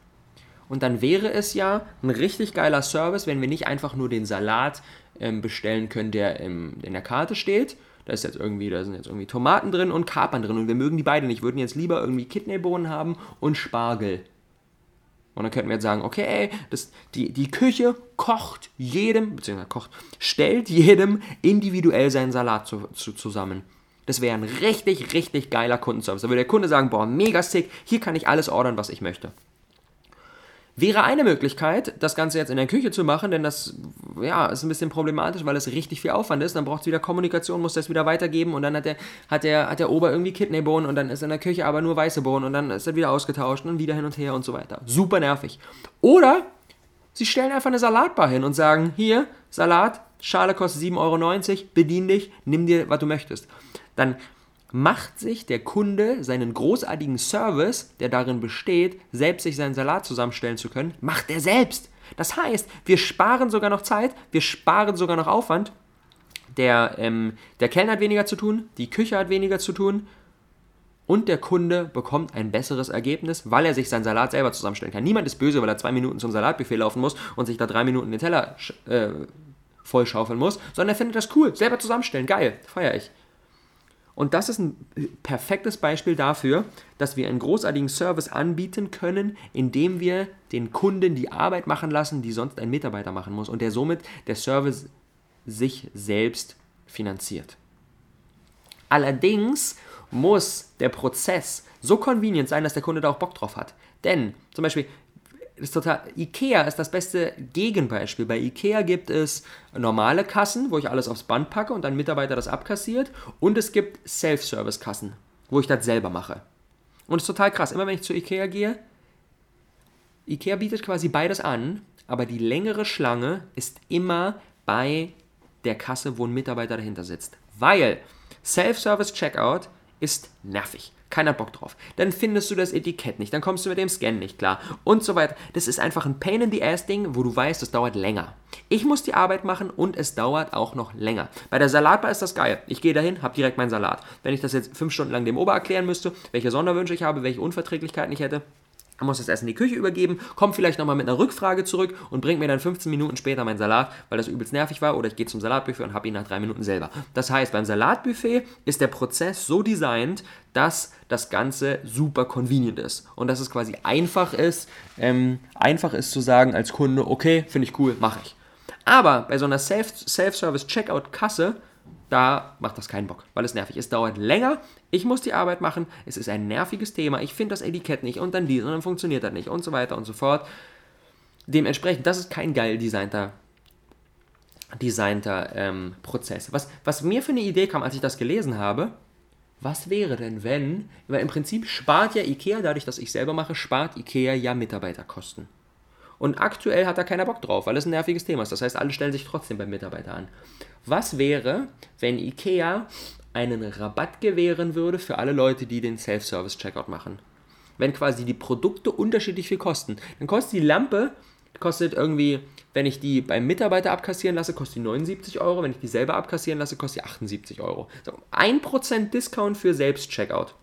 Und dann wäre es ja ein richtig geiler Service, wenn wir nicht einfach nur den Salat ähm, bestellen können, der im, in der Karte steht. Da ist jetzt irgendwie, da sind jetzt irgendwie Tomaten drin und Kapern drin und wir mögen die beide nicht. Wir würden jetzt lieber irgendwie Kidneybohnen haben und Spargel. Und dann könnten wir jetzt sagen, okay, das, die, die Küche kocht jedem, beziehungsweise kocht, stellt jedem individuell seinen Salat zu, zu, zusammen. Das wäre ein richtig, richtig geiler Kundenservice. Da würde der Kunde sagen, boah, mega sick, hier kann ich alles ordern, was ich möchte. Wäre eine Möglichkeit, das Ganze jetzt in der Küche zu machen, denn das ja, ist ein bisschen problematisch, weil es richtig viel Aufwand ist. Dann braucht es wieder Kommunikation, muss das wieder weitergeben und dann hat der, hat der, hat der Ober irgendwie Kidneybohnen und dann ist in der Küche aber nur weiße Bohnen und dann ist er wieder ausgetauscht und wieder hin und her und so weiter. Super nervig. Oder sie stellen einfach eine Salatbar hin und sagen, hier, Salat, Schale kostet 7,90 Euro, bedien dich, nimm dir, was du möchtest. Dann macht sich der Kunde seinen großartigen Service, der darin besteht, selbst sich seinen Salat zusammenstellen zu können, macht er selbst. Das heißt, wir sparen sogar noch Zeit, wir sparen sogar noch Aufwand. Der, ähm, der Kellner hat weniger zu tun, die Küche hat weniger zu tun und der Kunde bekommt ein besseres Ergebnis, weil er sich seinen Salat selber zusammenstellen kann. Niemand ist böse, weil er zwei Minuten zum Salatbuffet laufen muss und sich da drei Minuten den Teller äh, vollschaufeln muss, sondern er findet das cool, selber zusammenstellen, geil, feiere ich. Und das ist ein perfektes Beispiel dafür, dass wir einen großartigen Service anbieten können, indem wir den Kunden die Arbeit machen lassen, die sonst ein Mitarbeiter machen muss und der somit der Service sich selbst finanziert. Allerdings muss der Prozess so convenient sein, dass der Kunde da auch Bock drauf hat. Denn zum Beispiel, ist total. IKEA ist das beste Gegenbeispiel. Bei IKEA gibt es normale Kassen, wo ich alles aufs Band packe und ein Mitarbeiter das abkassiert. Und es gibt Self-Service-Kassen, wo ich das selber mache. Und es ist total krass. Immer wenn ich zu IKEA gehe, IKEA bietet quasi beides an, aber die längere Schlange ist immer bei der Kasse, wo ein Mitarbeiter dahinter sitzt. Weil Self-Service-Checkout ist nervig. Keiner Bock drauf. Dann findest du das Etikett nicht, dann kommst du mit dem Scan nicht klar und so weiter. Das ist einfach ein Pain in the Ass Ding, wo du weißt, es dauert länger. Ich muss die Arbeit machen und es dauert auch noch länger. Bei der Salatbar ist das geil. Ich gehe dahin, habe direkt meinen Salat. Wenn ich das jetzt fünf Stunden lang dem Ober erklären müsste, welche Sonderwünsche ich habe, welche Unverträglichkeiten ich hätte, muss das Essen in die Küche übergeben, kommt vielleicht nochmal mit einer Rückfrage zurück und bringt mir dann 15 Minuten später meinen Salat, weil das übelst nervig war, oder ich gehe zum Salatbuffet und habe ihn nach drei Minuten selber. Das heißt, beim Salatbuffet ist der Prozess so designt, dass das Ganze super convenient ist und dass es quasi einfach ist, ähm, einfach ist zu sagen als Kunde, okay, finde ich cool, mache ich. Aber bei so einer Self-Service-Checkout-Kasse da macht das keinen Bock, weil es nervig ist. Es dauert länger, ich muss die Arbeit machen, es ist ein nerviges Thema, ich finde das Etikett nicht und dann dies und dann funktioniert das nicht und so weiter und so fort. Dementsprechend, das ist kein geil designter, designter ähm, Prozess. Was, was mir für eine Idee kam, als ich das gelesen habe, was wäre denn, wenn, weil im Prinzip spart ja IKEA, dadurch, dass ich selber mache, spart IKEA ja Mitarbeiterkosten. Und aktuell hat da keiner Bock drauf, weil es ein nerviges Thema ist. Das heißt, alle stellen sich trotzdem beim Mitarbeiter an. Was wäre, wenn IKEA einen Rabatt gewähren würde für alle Leute, die den Self-Service-Checkout machen? Wenn quasi die Produkte unterschiedlich viel kosten. Dann kostet die Lampe, kostet irgendwie, wenn ich die beim Mitarbeiter abkassieren lasse, kostet die 79 Euro. Wenn ich die selber abkassieren lasse, kostet die 78 Euro. So, 1% Discount für Selbst-Checkout.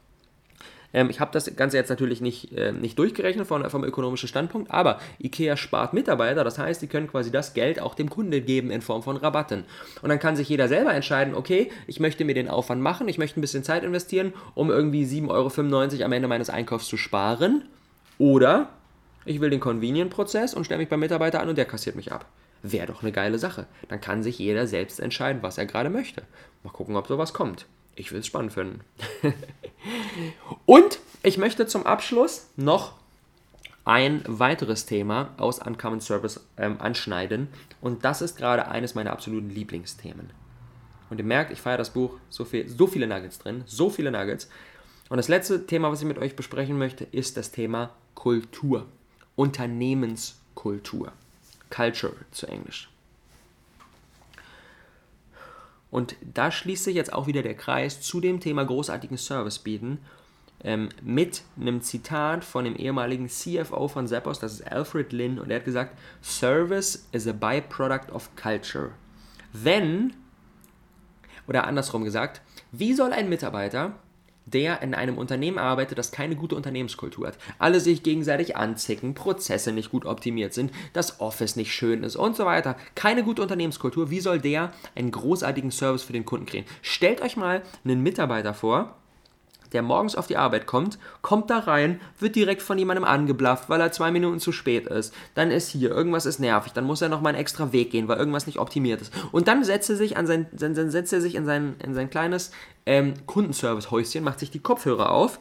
Ähm, ich habe das Ganze jetzt natürlich nicht, äh, nicht durchgerechnet von, vom ökonomischen Standpunkt, aber IKEA spart Mitarbeiter, das heißt, sie können quasi das Geld auch dem Kunde geben in Form von Rabatten. Und dann kann sich jeder selber entscheiden, okay, ich möchte mir den Aufwand machen, ich möchte ein bisschen Zeit investieren, um irgendwie 7,95 Euro am Ende meines Einkaufs zu sparen. Oder ich will den Convenient-Prozess und stelle mich beim Mitarbeiter an und der kassiert mich ab. Wäre doch eine geile Sache. Dann kann sich jeder selbst entscheiden, was er gerade möchte. Mal gucken, ob sowas kommt. Ich will es spannend finden. Und ich möchte zum Abschluss noch ein weiteres Thema aus Uncommon Service ähm, anschneiden. Und das ist gerade eines meiner absoluten Lieblingsthemen. Und ihr merkt, ich feiere das Buch, so, viel, so viele Nuggets drin, so viele Nuggets. Und das letzte Thema, was ich mit euch besprechen möchte, ist das Thema Kultur. Unternehmenskultur. Culture zu Englisch. Und da schließt sich jetzt auch wieder der Kreis zu dem Thema großartigen Service bieten ähm, mit einem Zitat von dem ehemaligen CFO von Zappos, das ist Alfred Lin, und er hat gesagt, Service is a byproduct of culture. Wenn, oder andersrum gesagt, wie soll ein Mitarbeiter der in einem Unternehmen arbeitet, das keine gute Unternehmenskultur hat. Alle sich gegenseitig anzicken, Prozesse nicht gut optimiert sind, das Office nicht schön ist und so weiter. Keine gute Unternehmenskultur. Wie soll der einen großartigen Service für den Kunden kriegen? Stellt euch mal einen Mitarbeiter vor, der morgens auf die Arbeit kommt, kommt da rein, wird direkt von jemandem angeblafft, weil er zwei Minuten zu spät ist. Dann ist hier, irgendwas ist nervig, dann muss er nochmal einen extra Weg gehen, weil irgendwas nicht optimiert ist. Und dann setzt er sich, an sein, dann, setzt er sich in, sein, in sein kleines ähm, Kundenservice-Häuschen, macht sich die Kopfhörer auf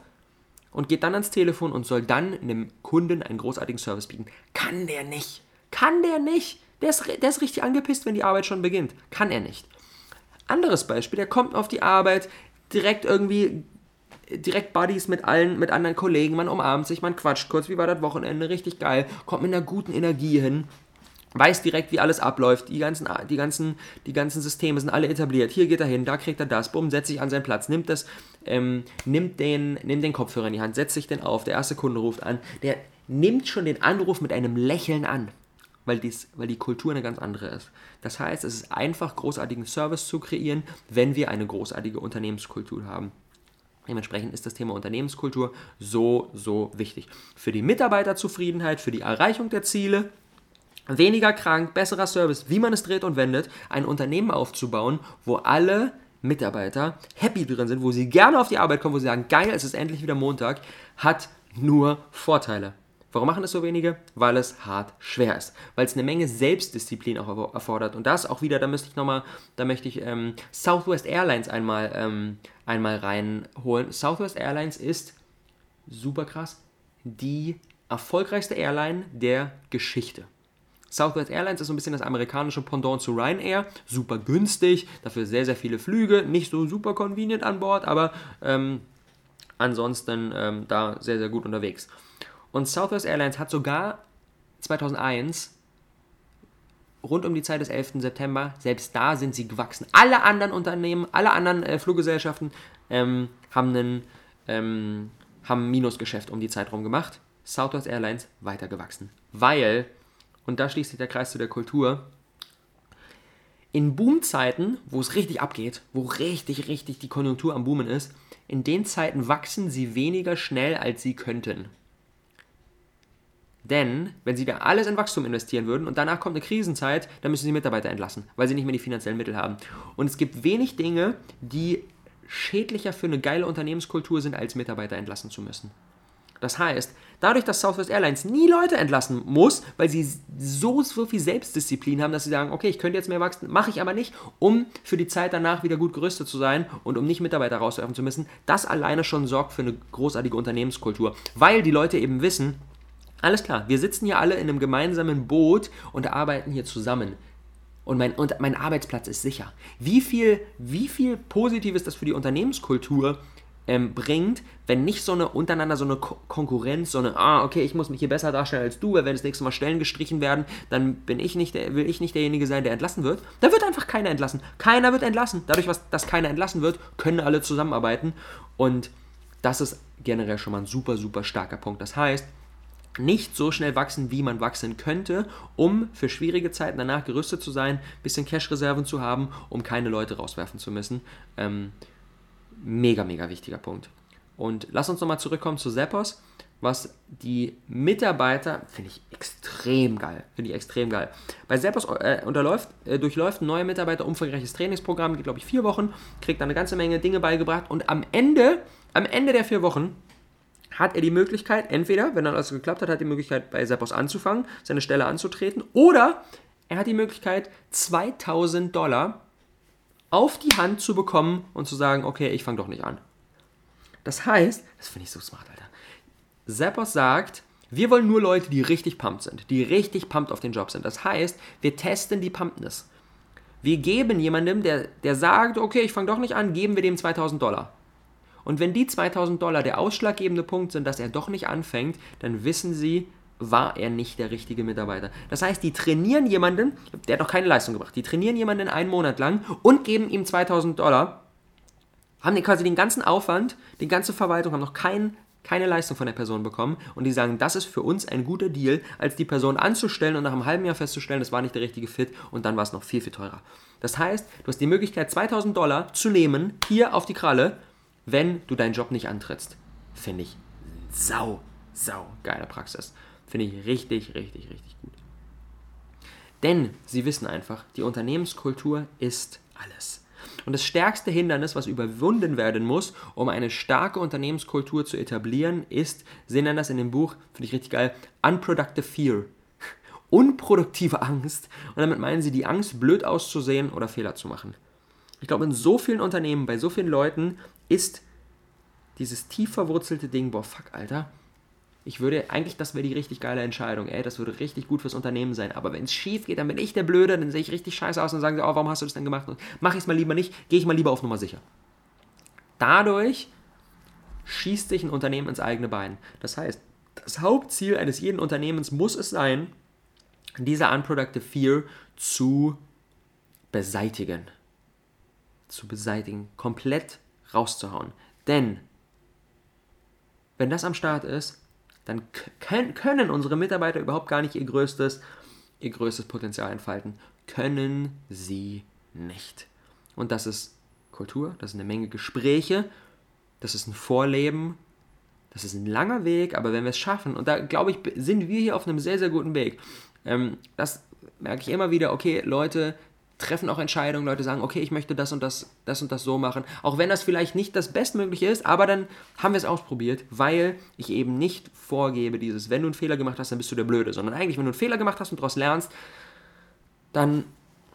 und geht dann ans Telefon und soll dann einem Kunden einen großartigen Service bieten. Kann der nicht. Kann der nicht. Der ist, der ist richtig angepisst, wenn die Arbeit schon beginnt. Kann er nicht. Anderes Beispiel, der kommt auf die Arbeit, direkt irgendwie direkt Buddies mit allen, mit anderen Kollegen, man umarmt sich, man quatscht kurz, wie war das Wochenende, richtig geil, kommt mit einer guten Energie hin, weiß direkt, wie alles abläuft, die ganzen, die ganzen, die ganzen Systeme sind alle etabliert, hier geht er hin, da kriegt er das, bumm, setzt sich an seinen Platz, nimmt das, ähm, nimmt den, nimmt den Kopfhörer in die Hand, setzt sich den auf, der erste Kunde ruft an, der nimmt schon den Anruf mit einem Lächeln an. Weil, dies, weil die Kultur eine ganz andere ist. Das heißt, es ist einfach, großartigen Service zu kreieren, wenn wir eine großartige Unternehmenskultur haben. Dementsprechend ist das Thema Unternehmenskultur so, so wichtig. Für die Mitarbeiterzufriedenheit, für die Erreichung der Ziele, weniger krank, besserer Service, wie man es dreht und wendet, ein Unternehmen aufzubauen, wo alle Mitarbeiter happy drin sind, wo sie gerne auf die Arbeit kommen, wo sie sagen, geil, es ist endlich wieder Montag, hat nur Vorteile. Warum machen es so wenige? Weil es hart schwer ist. Weil es eine Menge Selbstdisziplin auch erfordert. Und das auch wieder, da möchte ich nochmal, da möchte ich ähm, Southwest Airlines einmal, ähm, einmal reinholen. Southwest Airlines ist, super krass, die erfolgreichste Airline der Geschichte. Southwest Airlines ist so ein bisschen das amerikanische Pendant zu Ryanair. Super günstig, dafür sehr, sehr viele Flüge. Nicht so super convenient an Bord, aber ähm, ansonsten ähm, da sehr, sehr gut unterwegs. Und Southwest Airlines hat sogar 2001 rund um die Zeit des 11. September, selbst da sind sie gewachsen. Alle anderen Unternehmen, alle anderen äh, Fluggesellschaften ähm, haben einen ähm, haben Minusgeschäft um die Zeit rum gemacht. Southwest Airlines weiter gewachsen. Weil, und da schließt sich der Kreis zu der Kultur, in Boomzeiten, wo es richtig abgeht, wo richtig, richtig die Konjunktur am Boomen ist, in den Zeiten wachsen sie weniger schnell, als sie könnten. Denn wenn sie da alles in Wachstum investieren würden und danach kommt eine Krisenzeit, dann müssen sie Mitarbeiter entlassen, weil sie nicht mehr die finanziellen Mittel haben. Und es gibt wenig Dinge, die schädlicher für eine geile Unternehmenskultur sind, als Mitarbeiter entlassen zu müssen. Das heißt, dadurch, dass Southwest Airlines nie Leute entlassen muss, weil sie so, so viel Selbstdisziplin haben, dass sie sagen, okay, ich könnte jetzt mehr wachsen, mache ich aber nicht, um für die Zeit danach wieder gut gerüstet zu sein und um nicht Mitarbeiter rauswerfen zu müssen, das alleine schon sorgt für eine großartige Unternehmenskultur, weil die Leute eben wissen, alles klar, wir sitzen hier alle in einem gemeinsamen Boot und arbeiten hier zusammen. Und mein, und mein Arbeitsplatz ist sicher. Wie viel, wie viel positiv ist das für die Unternehmenskultur, ähm, bringt, wenn nicht so eine untereinander so eine Ko Konkurrenz, so eine, ah, okay, ich muss mich hier besser darstellen als du, weil wenn das nächste Mal Stellen gestrichen werden, dann bin ich nicht der, will ich nicht derjenige sein, der entlassen wird. Da wird einfach keiner entlassen. Keiner wird entlassen. Dadurch, was, dass keiner entlassen wird, können alle zusammenarbeiten. Und das ist generell schon mal ein super, super starker Punkt. Das heißt, nicht so schnell wachsen, wie man wachsen könnte, um für schwierige Zeiten danach gerüstet zu sein, bisschen Cash-Reserven zu haben, um keine Leute rauswerfen zu müssen. Ähm, mega, mega wichtiger Punkt. Und lass uns nochmal zurückkommen zu Zappos, was die Mitarbeiter, finde ich extrem geil, finde ich extrem geil. Bei Zappos äh, unterläuft, äh, durchläuft ein neuer Mitarbeiter umfangreiches Trainingsprogramm, geht glaube ich vier Wochen, kriegt dann eine ganze Menge Dinge beigebracht und am Ende, am Ende der vier Wochen hat er die Möglichkeit, entweder, wenn dann alles geklappt hat, hat die Möglichkeit bei Zappos anzufangen, seine Stelle anzutreten, oder er hat die Möglichkeit, 2000 Dollar auf die Hand zu bekommen und zu sagen, okay, ich fange doch nicht an. Das heißt, das finde ich so smart, Alter. Zappos sagt, wir wollen nur Leute, die richtig pumped sind, die richtig pumped auf den Job sind. Das heißt, wir testen die Pumpness. Wir geben jemandem, der, der sagt, okay, ich fange doch nicht an, geben wir dem 2000 Dollar. Und wenn die 2000 Dollar der ausschlaggebende Punkt sind, dass er doch nicht anfängt, dann wissen sie, war er nicht der richtige Mitarbeiter. Das heißt, die trainieren jemanden, der hat noch keine Leistung gebracht, die trainieren jemanden einen Monat lang und geben ihm 2000 Dollar, haben die quasi den ganzen Aufwand, die ganze Verwaltung, haben noch kein, keine Leistung von der Person bekommen und die sagen, das ist für uns ein guter Deal, als die Person anzustellen und nach einem halben Jahr festzustellen, das war nicht der richtige Fit und dann war es noch viel, viel teurer. Das heißt, du hast die Möglichkeit, 2000 Dollar zu nehmen, hier auf die Kralle, wenn du deinen Job nicht antrittst. Finde ich sau, sau geile Praxis. Finde ich richtig, richtig, richtig gut. Denn sie wissen einfach, die Unternehmenskultur ist alles. Und das stärkste Hindernis, was überwunden werden muss, um eine starke Unternehmenskultur zu etablieren, ist, sie nennen das in dem Buch, finde ich richtig geil, Unproductive Fear. Unproduktive Angst. Und damit meinen sie die Angst, blöd auszusehen oder Fehler zu machen. Ich glaube, in so vielen Unternehmen, bei so vielen Leuten ist dieses tief verwurzelte Ding, boah, fuck, Alter, ich würde, eigentlich, das wäre die richtig geile Entscheidung, ey, das würde richtig gut fürs Unternehmen sein. Aber wenn es schief geht, dann bin ich der Blöde, dann sehe ich richtig scheiße aus und sagen sie, oh, warum hast du das denn gemacht? Mache ich es mal lieber nicht, gehe ich mal lieber auf Nummer sicher. Dadurch schießt sich ein Unternehmen ins eigene Bein. Das heißt, das Hauptziel eines jeden Unternehmens muss es sein, diese unproductive fear zu beseitigen. Zu beseitigen, komplett rauszuhauen. Denn wenn das am Start ist, dann können unsere Mitarbeiter überhaupt gar nicht ihr größtes, ihr größtes Potenzial entfalten. Können sie nicht. Und das ist Kultur, das ist eine Menge Gespräche, das ist ein Vorleben, das ist ein langer Weg, aber wenn wir es schaffen, und da glaube ich, sind wir hier auf einem sehr, sehr guten Weg. Ähm, das merke ich immer wieder, okay, Leute, treffen auch Entscheidungen, Leute sagen, okay, ich möchte das und das, das und das so machen. Auch wenn das vielleicht nicht das Bestmögliche ist, aber dann haben wir es ausprobiert, weil ich eben nicht vorgebe, dieses, wenn du einen Fehler gemacht hast, dann bist du der Blöde, sondern eigentlich, wenn du einen Fehler gemacht hast und daraus lernst, dann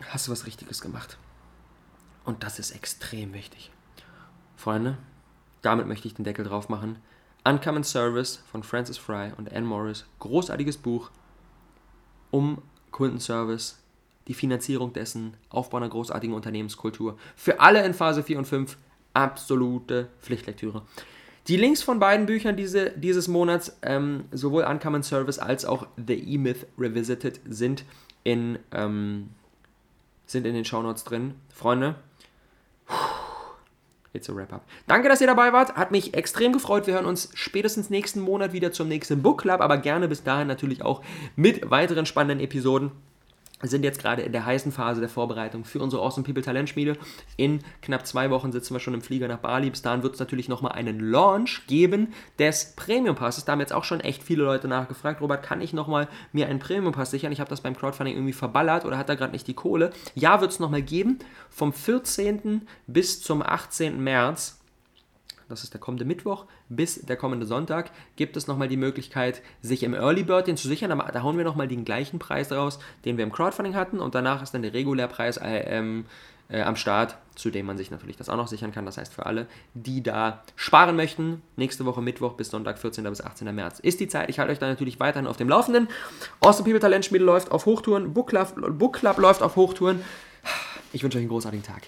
hast du was Richtiges gemacht. Und das ist extrem wichtig. Freunde, damit möchte ich den Deckel drauf machen. Uncommon Service von Francis Fry und Anne Morris. Großartiges Buch um Kundenservice die Finanzierung dessen, Aufbau einer großartigen Unternehmenskultur. Für alle in Phase 4 und 5 absolute Pflichtlektüre. Die Links von beiden Büchern diese, dieses Monats, ähm, sowohl Uncommon Service als auch The E-Myth Revisited, sind in, ähm, sind in den Shownotes drin. Freunde, It's a wrap-up. Danke, dass ihr dabei wart. Hat mich extrem gefreut. Wir hören uns spätestens nächsten Monat wieder zum nächsten Book Club, aber gerne bis dahin natürlich auch mit weiteren spannenden Episoden sind jetzt gerade in der heißen Phase der Vorbereitung für unsere Awesome People Talentschmiede. In knapp zwei Wochen sitzen wir schon im Flieger nach Bali. Bis dahin wird es natürlich nochmal einen Launch geben des Premium Passes. Da haben jetzt auch schon echt viele Leute nachgefragt. Robert, kann ich nochmal mir einen Premium Pass sichern? Ich habe das beim Crowdfunding irgendwie verballert oder hat da gerade nicht die Kohle. Ja, wird es nochmal geben. Vom 14. bis zum 18. März das ist der kommende Mittwoch, bis der kommende Sonntag, gibt es nochmal die Möglichkeit, sich im Early Bird den zu sichern. Da, da hauen wir nochmal den gleichen Preis raus, den wir im Crowdfunding hatten und danach ist dann der Regulärpreis äh, ähm, äh, am Start, zu dem man sich natürlich das auch noch sichern kann. Das heißt, für alle, die da sparen möchten, nächste Woche Mittwoch bis Sonntag, 14. bis 18. März ist die Zeit. Ich halte euch da natürlich weiterhin auf dem Laufenden. Awesome People Talentschmiede läuft auf Hochtouren, Book Club, Book Club läuft auf Hochtouren. Ich wünsche euch einen großartigen Tag.